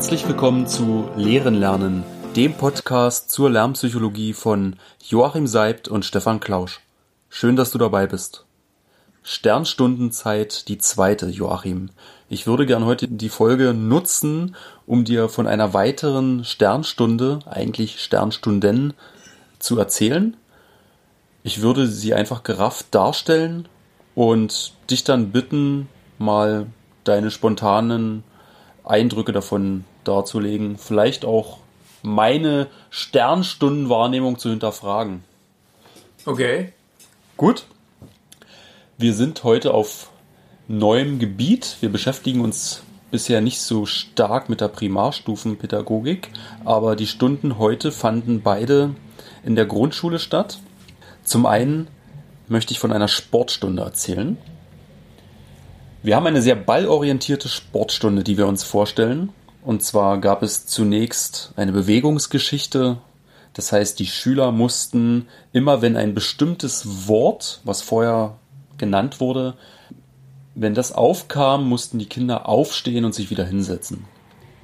Herzlich willkommen zu Lehren lernen, dem Podcast zur Lernpsychologie von Joachim Seibt und Stefan Klausch. Schön, dass du dabei bist. Sternstundenzeit, die zweite, Joachim. Ich würde gern heute die Folge nutzen, um dir von einer weiteren Sternstunde, eigentlich Sternstunden, zu erzählen. Ich würde sie einfach gerafft darstellen und dich dann bitten, mal deine spontanen Eindrücke davon darzulegen. Vielleicht auch meine Sternstundenwahrnehmung zu hinterfragen. Okay. Gut. Wir sind heute auf neuem Gebiet. Wir beschäftigen uns bisher nicht so stark mit der Primarstufenpädagogik, aber die Stunden heute fanden beide in der Grundschule statt. Zum einen möchte ich von einer Sportstunde erzählen. Wir haben eine sehr ballorientierte Sportstunde, die wir uns vorstellen. Und zwar gab es zunächst eine Bewegungsgeschichte. Das heißt, die Schüler mussten immer, wenn ein bestimmtes Wort, was vorher genannt wurde, wenn das aufkam, mussten die Kinder aufstehen und sich wieder hinsetzen.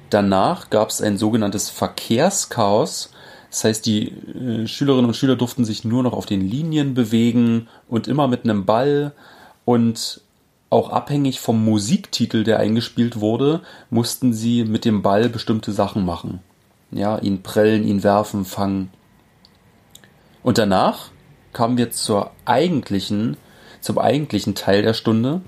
Danach gab es ein sogenanntes Verkehrschaos. Das heißt, die äh, Schülerinnen und Schüler durften sich nur noch auf den Linien bewegen und immer mit einem Ball. Und auch abhängig vom Musiktitel, der eingespielt wurde, mussten sie mit dem Ball bestimmte Sachen machen. Ja, ihn prellen, ihn werfen, fangen. Und danach kamen wir zur eigentlichen zum eigentlichen Teil der Stunde,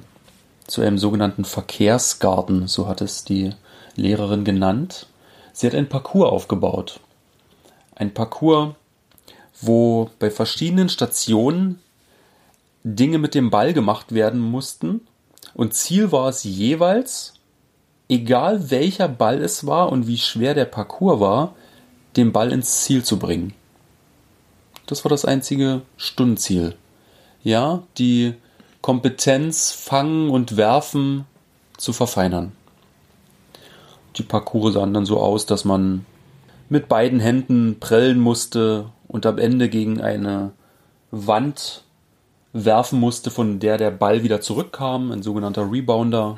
zu einem sogenannten Verkehrsgarten, so hat es die Lehrerin genannt. Sie hat ein Parcours aufgebaut. Ein Parcours, wo bei verschiedenen Stationen Dinge mit dem Ball gemacht werden mussten. Und Ziel war es jeweils, egal welcher Ball es war und wie schwer der Parcours war, den Ball ins Ziel zu bringen. Das war das einzige Stundenziel ja, die Kompetenz fangen und werfen zu verfeinern. Die Parcours sahen dann so aus, dass man mit beiden Händen prellen musste und am Ende gegen eine Wand werfen musste, von der der Ball wieder zurückkam, ein sogenannter Rebounder.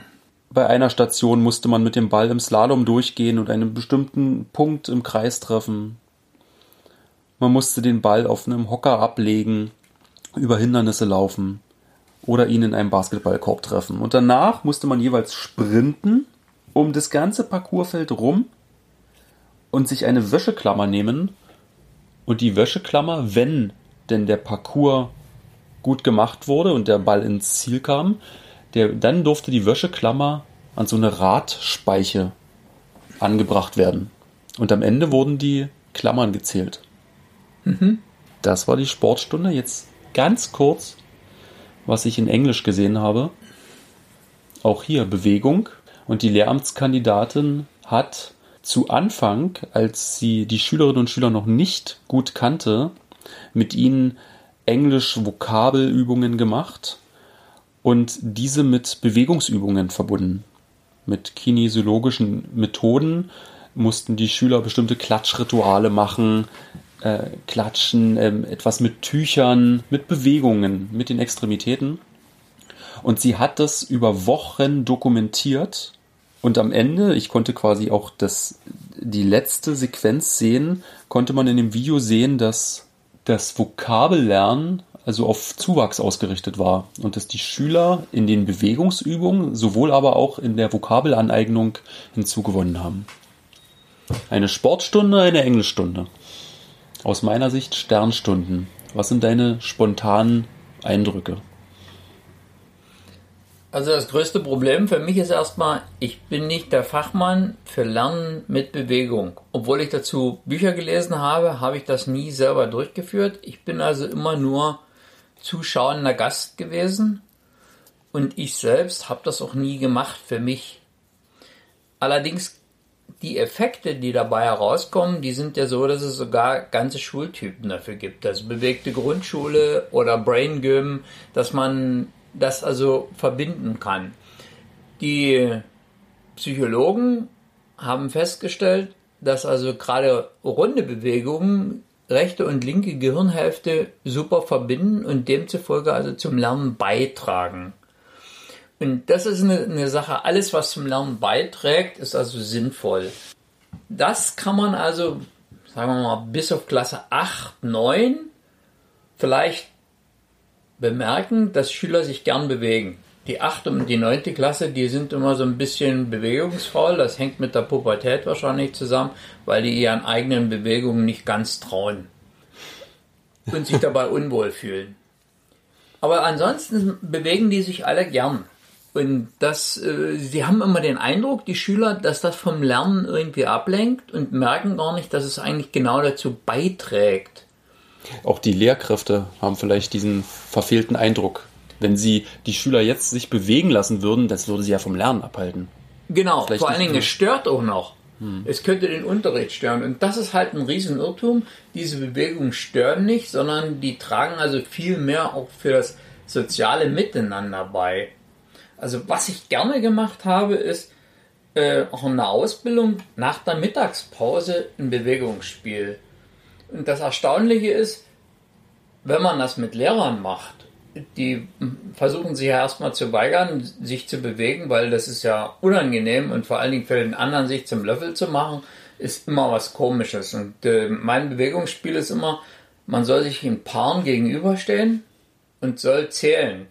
Bei einer Station musste man mit dem Ball im Slalom durchgehen und einen bestimmten Punkt im Kreis treffen. Man musste den Ball auf einem Hocker ablegen über Hindernisse laufen oder ihn in einem Basketballkorb treffen. Und danach musste man jeweils sprinten um das ganze Parcoursfeld rum und sich eine Wäscheklammer nehmen und die Wäscheklammer, wenn denn der Parcours gut gemacht wurde und der Ball ins Ziel kam, der, dann durfte die Wäscheklammer an so eine Radspeiche angebracht werden. Und am Ende wurden die Klammern gezählt. Mhm. Das war die Sportstunde. Jetzt ganz kurz, was ich in Englisch gesehen habe. Auch hier Bewegung. Und die Lehramtskandidatin hat zu Anfang, als sie die Schülerinnen und Schüler noch nicht gut kannte, mit ihnen Englisch-Vokabelübungen gemacht und diese mit Bewegungsübungen verbunden. Mit kinesiologischen Methoden mussten die Schüler bestimmte Klatschrituale machen, äh, Klatschen, ähm, etwas mit Tüchern, mit Bewegungen, mit den Extremitäten. Und sie hat das über Wochen dokumentiert. Und am Ende, ich konnte quasi auch das, die letzte Sequenz sehen, konnte man in dem Video sehen, dass das Vokabellernen also auf Zuwachs ausgerichtet war und dass die Schüler in den Bewegungsübungen sowohl aber auch in der Vokabelaneignung hinzugewonnen haben. Eine Sportstunde, eine Englischstunde. Aus meiner Sicht Sternstunden. Was sind deine spontanen Eindrücke? Also das größte Problem für mich ist erstmal, ich bin nicht der Fachmann für Lernen mit Bewegung. Obwohl ich dazu Bücher gelesen habe, habe ich das nie selber durchgeführt. Ich bin also immer nur zuschauender Gast gewesen und ich selbst habe das auch nie gemacht für mich. Allerdings die Effekte, die dabei herauskommen, die sind ja so, dass es sogar ganze Schultypen dafür gibt. Also bewegte Grundschule oder Brain Gym, dass man das also verbinden kann. Die Psychologen haben festgestellt, dass also gerade runde Bewegungen rechte und linke Gehirnhälfte super verbinden und demzufolge also zum Lernen beitragen. Und das ist eine, eine Sache, alles was zum Lernen beiträgt, ist also sinnvoll. das kann man also, sagen wir mal, bis auf Klasse 8, 9 vielleicht bemerken, dass Schüler sich gern bewegen. Die 8. und die 9. Klasse, die sind immer so ein bisschen bewegungsvoll. Das hängt mit der Pubertät wahrscheinlich zusammen, weil die ihren eigenen Bewegungen nicht ganz trauen und sich dabei unwohl fühlen. Aber ansonsten bewegen die sich alle gern. Und das, äh, sie haben immer den Eindruck, die Schüler, dass das vom Lernen irgendwie ablenkt und merken gar nicht, dass es eigentlich genau dazu beiträgt. Auch die Lehrkräfte haben vielleicht diesen verfehlten Eindruck. Wenn sie die Schüler jetzt sich bewegen lassen würden, das würde sie ja vom Lernen abhalten. Genau, vielleicht vor allen Dingen, es stört auch noch. Hm. Es könnte den Unterricht stören. Und das ist halt ein Riesenirrtum. Diese Bewegungen stören nicht, sondern die tragen also viel mehr auch für das soziale Miteinander bei. Also was ich gerne gemacht habe, ist äh, auch in der Ausbildung nach der Mittagspause ein Bewegungsspiel. Und das Erstaunliche ist, wenn man das mit Lehrern macht, die versuchen sich ja erstmal zu weigern, sich zu bewegen, weil das ist ja unangenehm und vor allen Dingen für den anderen sich zum Löffel zu machen, ist immer was Komisches. Und äh, mein Bewegungsspiel ist immer, man soll sich in Paaren gegenüberstehen und soll zählen.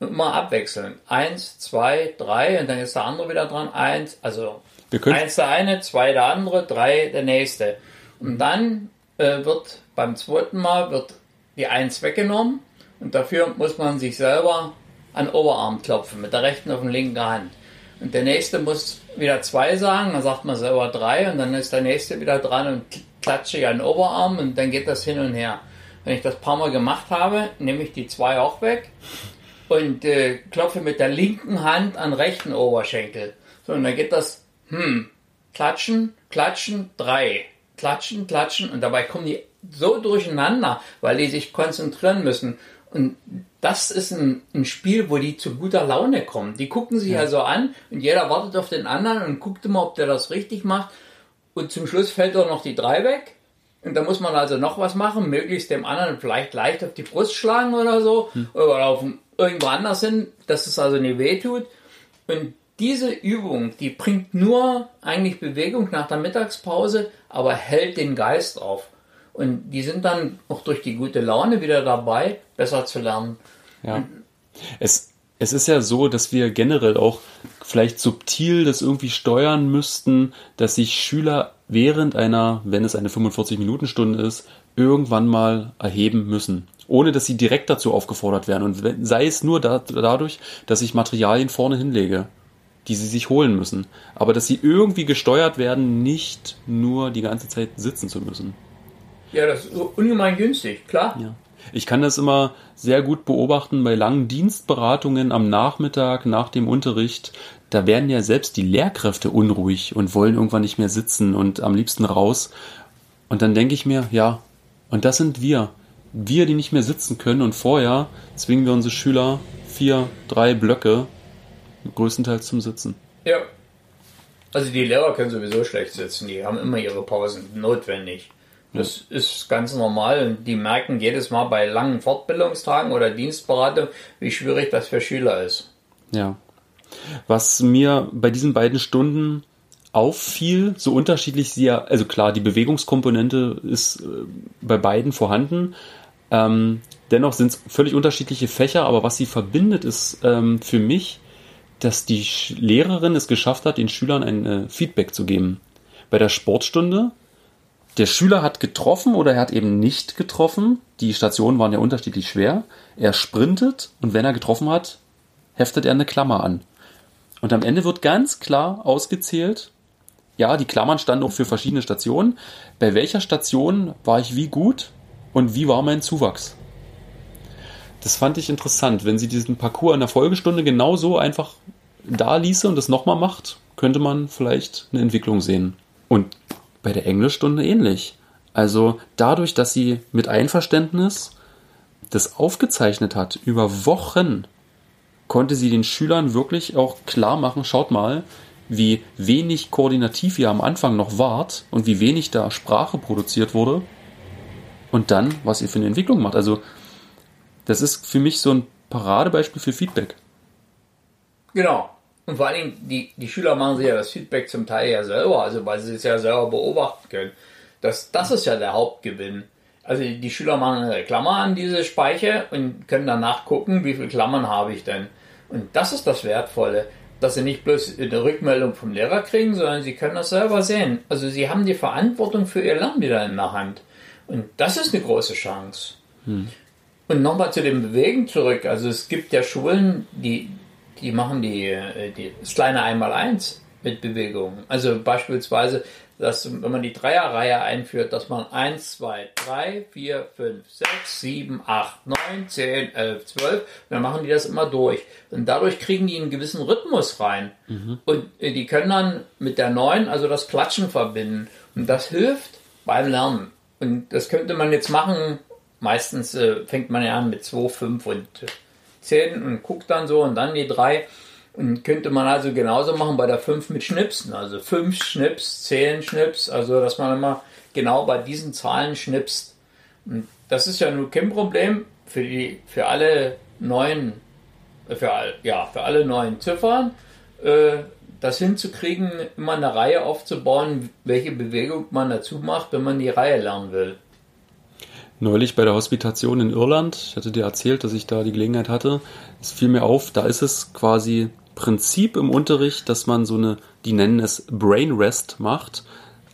Und immer abwechseln. Eins, zwei, drei und dann ist der andere wieder dran. Eins, also eins der eine, zwei der andere, drei der nächste. Und dann äh, wird beim zweiten Mal wird die Eins weggenommen und dafür muss man sich selber an den Oberarm klopfen, mit der rechten auf den linken Hand. Und der nächste muss wieder zwei sagen, dann sagt man selber drei und dann ist der nächste wieder dran und klatsche ich an den Oberarm und dann geht das hin und her. Wenn ich das ein paar Mal gemacht habe, nehme ich die zwei auch weg und äh, klopfe mit der linken Hand an rechten Oberschenkel. So, und dann geht das, hm, klatschen, klatschen, drei, klatschen, klatschen und dabei kommen die so durcheinander, weil die sich konzentrieren müssen. Und das ist ein, ein, Spiel, wo die zu guter Laune kommen. Die gucken sich ja. also an und jeder wartet auf den anderen und guckt immer, ob der das richtig macht. Und zum Schluss fällt auch noch die drei weg. Und da muss man also noch was machen, möglichst dem anderen vielleicht leicht auf die Brust schlagen oder so. Hm. Oder auf irgendwo anders hin, dass es also nicht wehtut. Und diese Übung, die bringt nur eigentlich Bewegung nach der Mittagspause, aber hält den Geist auf. Und die sind dann auch durch die gute Laune wieder dabei, besser zu lernen. Ja. Es, es ist ja so, dass wir generell auch vielleicht subtil das irgendwie steuern müssten, dass sich Schüler während einer, wenn es eine 45-Minuten-Stunde ist, irgendwann mal erheben müssen. Ohne dass sie direkt dazu aufgefordert werden. Und sei es nur da, dadurch, dass ich Materialien vorne hinlege, die sie sich holen müssen. Aber dass sie irgendwie gesteuert werden, nicht nur die ganze Zeit sitzen zu müssen. Ja, das ist ungemein günstig, klar. Ja. Ich kann das immer sehr gut beobachten bei langen Dienstberatungen am Nachmittag nach dem Unterricht. Da werden ja selbst die Lehrkräfte unruhig und wollen irgendwann nicht mehr sitzen und am liebsten raus. Und dann denke ich mir, ja, und das sind wir. Wir, die nicht mehr sitzen können und vorher zwingen wir unsere Schüler vier, drei Blöcke größtenteils zum Sitzen. Ja. Also die Lehrer können sowieso schlecht sitzen, die haben immer ihre Pausen notwendig. Das ist ganz normal und die merken jedes Mal bei langen Fortbildungstagen oder Dienstberatung, wie schwierig das für Schüler ist. Ja. Was mir bei diesen beiden Stunden auffiel, so unterschiedlich sie ja, also klar, die Bewegungskomponente ist äh, bei beiden vorhanden. Ähm, dennoch sind es völlig unterschiedliche Fächer, aber was sie verbindet, ist ähm, für mich, dass die Lehrerin es geschafft hat, den Schülern ein äh, Feedback zu geben. Bei der Sportstunde der Schüler hat getroffen oder er hat eben nicht getroffen. Die Stationen waren ja unterschiedlich schwer. Er sprintet und wenn er getroffen hat, heftet er eine Klammer an. Und am Ende wird ganz klar ausgezählt, ja, die Klammern standen auch für verschiedene Stationen. Bei welcher Station war ich wie gut und wie war mein Zuwachs? Das fand ich interessant. Wenn sie diesen Parcours in der Folgestunde genauso einfach da ließe und das nochmal macht, könnte man vielleicht eine Entwicklung sehen. Und bei der Englischstunde ähnlich. Also dadurch, dass sie mit Einverständnis das aufgezeichnet hat über Wochen, konnte sie den Schülern wirklich auch klar machen, schaut mal, wie wenig koordinativ ihr am Anfang noch wart und wie wenig da Sprache produziert wurde und dann, was ihr für eine Entwicklung macht. Also das ist für mich so ein Paradebeispiel für Feedback. Genau. Und vor allen Dingen, die, die Schüler machen sich ja das Feedback zum Teil ja selber, also weil sie es ja selber beobachten können. Das, das ist ja der Hauptgewinn. Also die Schüler machen eine Klammer an diese Speiche und können danach gucken, wie viele Klammern habe ich denn. Und das ist das Wertvolle, dass sie nicht bloß eine Rückmeldung vom Lehrer kriegen, sondern sie können das selber sehen. Also sie haben die Verantwortung für ihr Lernen wieder in der Hand. Und das ist eine große Chance. Hm. Und nochmal zu dem Bewegen zurück. Also es gibt ja Schulen, die, die machen die, äh, die das kleine Einmaleins mit Bewegungen. Also beispielsweise dass wenn man die Dreierreihe einführt, dass man 1, 2, 3, 4, 5, 6, 7, 8, 9, 10, 11, 12, dann machen die das immer durch. Und dadurch kriegen die einen gewissen Rhythmus rein. Mhm. Und äh, die können dann mit der 9 also das Klatschen verbinden. Und das hilft beim Lernen. Und das könnte man jetzt machen, meistens äh, fängt man ja an mit 2, 5 und 10 und guckt dann so und dann die 3. Und könnte man also genauso machen bei der 5 mit Schnipsen. Also 5 Schnips, 10 Schnips, also dass man immer genau bei diesen Zahlen schnipst. Und das ist ja nur kein Problem für, die, für alle neuen, für, ja, für alle neuen Ziffern, äh, das hinzukriegen, immer eine Reihe aufzubauen, welche Bewegung man dazu macht, wenn man die Reihe lernen will. Neulich bei der Hospitation in Irland, ich hatte dir erzählt, dass ich da die Gelegenheit hatte, es fiel mir auf, da ist es quasi Prinzip im Unterricht, dass man so eine, die nennen es Brain Rest macht.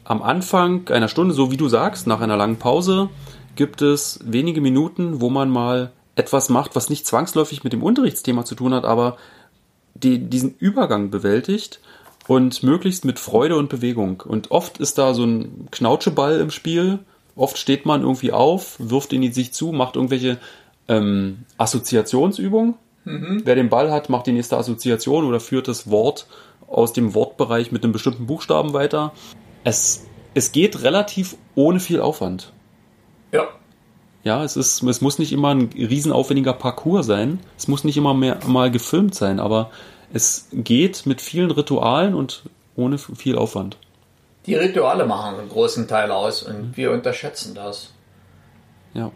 Am Anfang einer Stunde, so wie du sagst, nach einer langen Pause, gibt es wenige Minuten, wo man mal etwas macht, was nicht zwangsläufig mit dem Unterrichtsthema zu tun hat, aber die, diesen Übergang bewältigt und möglichst mit Freude und Bewegung. Und oft ist da so ein Knautscheball im Spiel. Oft steht man irgendwie auf, wirft ihn in sich zu, macht irgendwelche ähm, Assoziationsübungen Mhm. Wer den Ball hat, macht die nächste Assoziation oder führt das Wort aus dem Wortbereich mit einem bestimmten Buchstaben weiter. Es, es geht relativ ohne viel Aufwand. Ja. Ja, es ist, es muss nicht immer ein riesenaufwendiger Parcours sein. Es muss nicht immer mehr mal gefilmt sein, aber es geht mit vielen Ritualen und ohne viel Aufwand. Die Rituale machen einen großen Teil aus und mhm. wir unterschätzen das. Ja.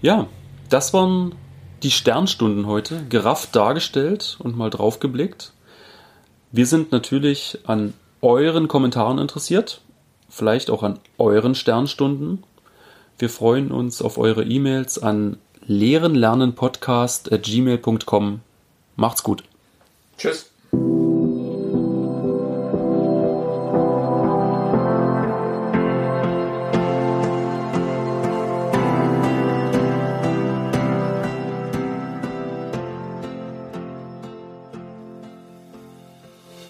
Ja, das waren die Sternstunden heute gerafft dargestellt und mal drauf geblickt. Wir sind natürlich an euren Kommentaren interessiert, vielleicht auch an euren Sternstunden. Wir freuen uns auf eure E-Mails an lehrenlernenpodcast.gmail.com. Macht's gut. Tschüss.